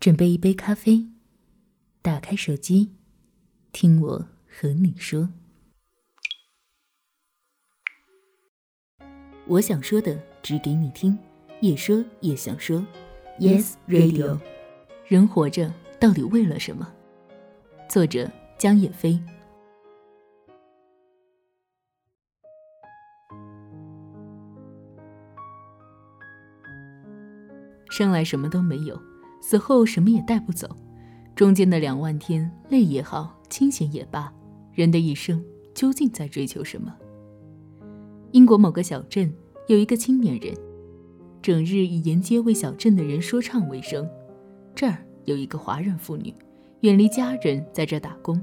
准备一杯咖啡，打开手机，听我和你说。我想说的，只给你听，也说也想说。Yes Radio，人活着到底为了什么？作者江野飞。生来什么都没有，死后什么也带不走。中间的两万天，累也好，清闲也罢，人的一生究竟在追求什么？英国某个小镇有一个青年人，整日以沿街为小镇的人说唱为生。这儿有一个华人妇女，远离家人，在这打工。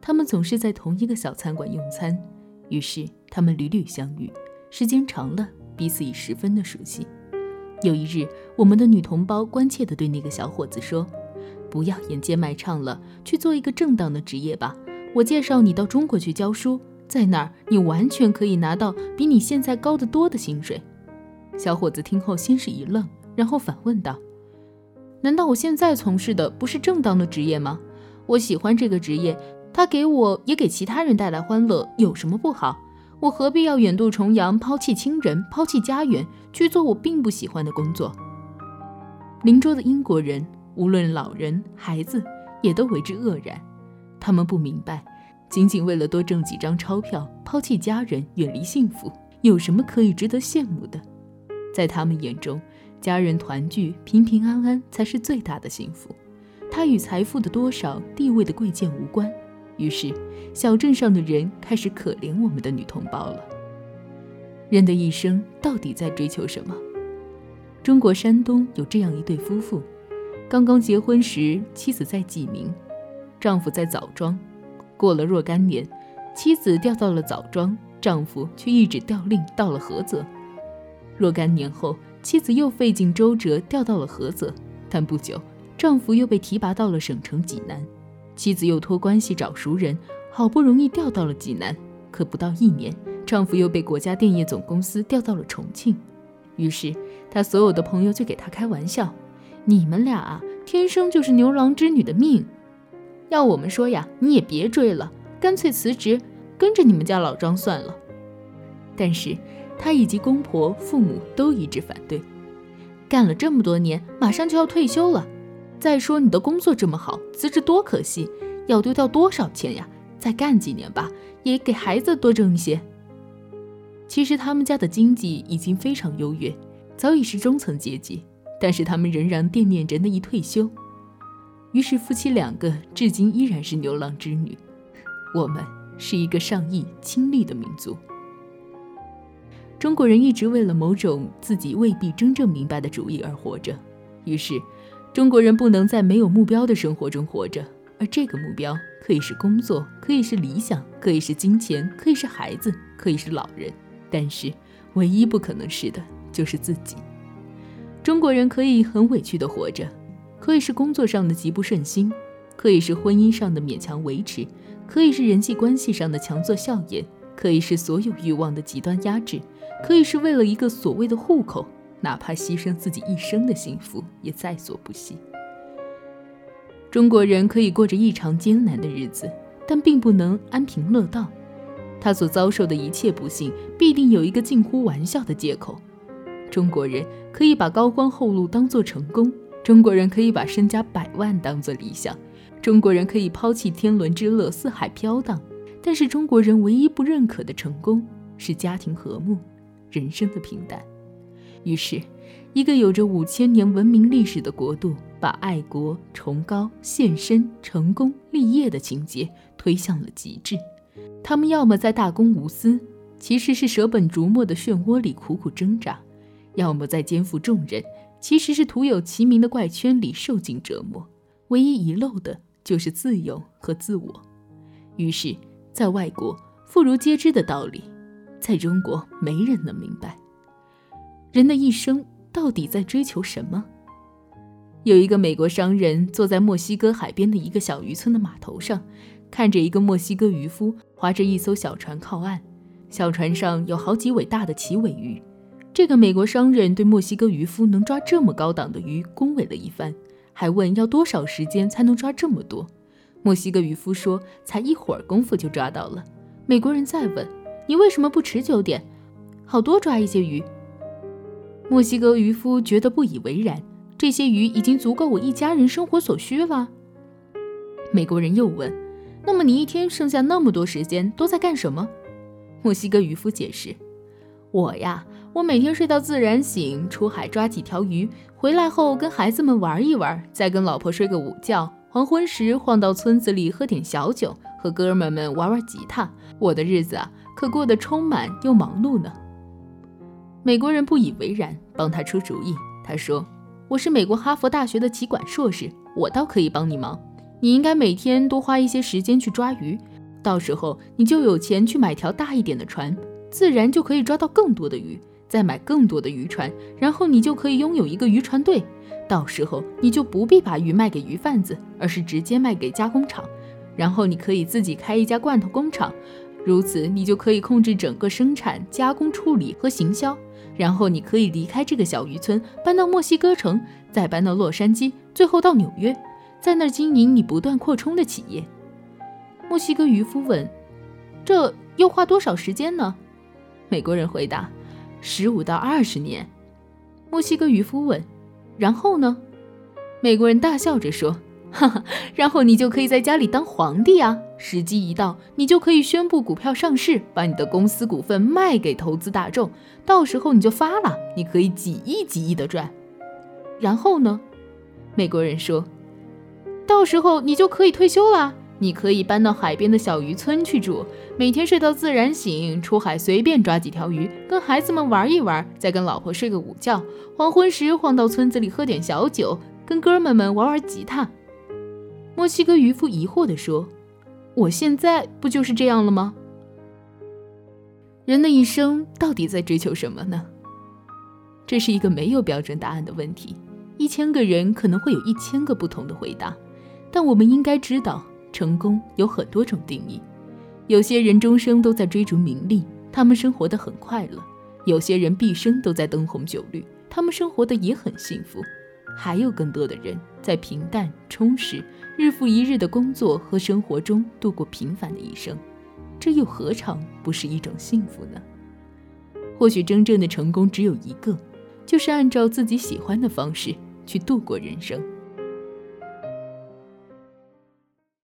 他们总是在同一个小餐馆用餐，于是他们屡屡相遇，时间长了，彼此已十分的熟悉。有一日，我们的女同胞关切地对那个小伙子说：“不要沿街卖唱了，去做一个正当的职业吧。我介绍你到中国去教书，在那儿你完全可以拿到比你现在高得多的薪水。”小伙子听后先是一愣，然后反问道：“难道我现在从事的不是正当的职业吗？我喜欢这个职业，它给我也给其他人带来欢乐，有什么不好？”我何必要远渡重洋，抛弃亲人，抛弃家园，去做我并不喜欢的工作？邻桌的英国人，无论老人孩子，也都为之愕然。他们不明白，仅仅为了多挣几张钞票，抛弃家人，远离幸福，有什么可以值得羡慕的？在他们眼中，家人团聚，平平安安才是最大的幸福。它与财富的多少、地位的贵贱无关。于是，小镇上的人开始可怜我们的女同胞了。人的一生到底在追求什么？中国山东有这样一对夫妇，刚刚结婚时，妻子在济宁，丈夫在枣庄。过了若干年，妻子调到了枣庄，丈夫却一纸调令到了菏泽。若干年后，妻子又费尽周折调到了菏泽，但不久，丈夫又被提拔到了省城济南。妻子又托关系找熟人，好不容易调到了济南，可不到一年，丈夫又被国家电业总公司调到了重庆。于是，他所有的朋友就给他开玩笑：“你们俩啊，天生就是牛郎织女的命。要我们说呀，你也别追了，干脆辞职，跟着你们家老张算了。”但是，他以及公婆、父母都一致反对。干了这么多年，马上就要退休了。再说你的工作这么好，辞职多可惜，要丢掉多少钱呀？再干几年吧，也给孩子多挣一些。其实他们家的经济已经非常优越，早已是中层阶级，但是他们仍然惦念着那一退休。于是夫妻两个至今依然是牛郎织女。我们是一个上亿亲历的民族。中国人一直为了某种自己未必真正明白的主义而活着，于是。中国人不能在没有目标的生活中活着，而这个目标可以是工作，可以是理想，可以是金钱，可以是孩子，可以是老人，但是唯一不可能是的就是自己。中国人可以很委屈的活着，可以是工作上的极不顺心，可以是婚姻上的勉强维持，可以是人际关系上的强作笑颜，可以是所有欲望的极端压制，可以是为了一个所谓的户口。哪怕牺牲自己一生的幸福，也在所不惜。中国人可以过着异常艰难的日子，但并不能安贫乐道。他所遭受的一切不幸，必定有一个近乎玩笑的借口。中国人可以把高官厚禄当作成功，中国人可以把身家百万当作理想，中国人可以抛弃天伦之乐，四海飘荡。但是中国人唯一不认可的成功，是家庭和睦，人生的平淡。于是，一个有着五千年文明历史的国度，把爱国、崇高、献身、成功、立业的情节推向了极致。他们要么在大公无私，其实是舍本逐末的漩涡里苦苦挣扎；要么在肩负重任，其实是徒有其名的怪圈里受尽折磨。唯一遗漏的就是自由和自我。于是，在外国妇孺皆知的道理，在中国没人能明白。人的一生到底在追求什么？有一个美国商人坐在墨西哥海边的一个小渔村的码头上，看着一个墨西哥渔夫划着一艘小船靠岸，小船上有好几尾大的旗尾鱼。这个美国商人对墨西哥渔夫能抓这么高档的鱼恭维了一番，还问要多少时间才能抓这么多。墨西哥渔夫说：“才一会儿功夫就抓到了。”美国人再问：“你为什么不持久点，好多抓一些鱼？”墨西哥渔夫觉得不以为然：“这些鱼已经足够我一家人生活所需了。”美国人又问：“那么你一天剩下那么多时间都在干什么？”墨西哥渔夫解释：“我呀，我每天睡到自然醒，出海抓几条鱼，回来后跟孩子们玩一玩，再跟老婆睡个午觉。”黄昏时晃到村子里喝点小酒，和哥们们玩玩吉他。我的日子啊，可过得充满又忙碌呢。美国人不以为然，帮他出主意。他说：“我是美国哈佛大学的企管硕士，我倒可以帮你忙。你应该每天多花一些时间去抓鱼，到时候你就有钱去买条大一点的船，自然就可以抓到更多的鱼。再买更多的渔船，然后你就可以拥有一个渔船队。”到时候你就不必把鱼卖给鱼贩子，而是直接卖给加工厂，然后你可以自己开一家罐头工厂，如此你就可以控制整个生产、加工、处理和行销。然后你可以离开这个小渔村，搬到墨西哥城，再搬到洛杉矶，最后到纽约，在那儿经营你不断扩充的企业。墨西哥渔夫问：“这要花多少时间呢？”美国人回答：“十五到二十年。”墨西哥渔夫问。然后呢？美国人大笑着说：“哈哈，然后你就可以在家里当皇帝啊！时机一到，你就可以宣布股票上市，把你的公司股份卖给投资大众，到时候你就发了，你可以几亿几亿的赚。然后呢？”美国人说：“到时候你就可以退休了。”你可以搬到海边的小渔村去住，每天睡到自然醒，出海随便抓几条鱼，跟孩子们玩一玩，再跟老婆睡个午觉。黄昏时晃到村子里喝点小酒，跟哥们们玩玩吉他。墨西哥渔夫疑惑地说：“我现在不就是这样了吗？”人的一生到底在追求什么呢？这是一个没有标准答案的问题，一千个人可能会有一千个不同的回答，但我们应该知道。成功有很多种定义，有些人终生都在追逐名利，他们生活的很快乐；有些人毕生都在灯红酒绿，他们生活的也很幸福；还有更多的人在平淡充实、日复一日的工作和生活中度过平凡的一生，这又何尝不是一种幸福呢？或许真正的成功只有一个，就是按照自己喜欢的方式去度过人生。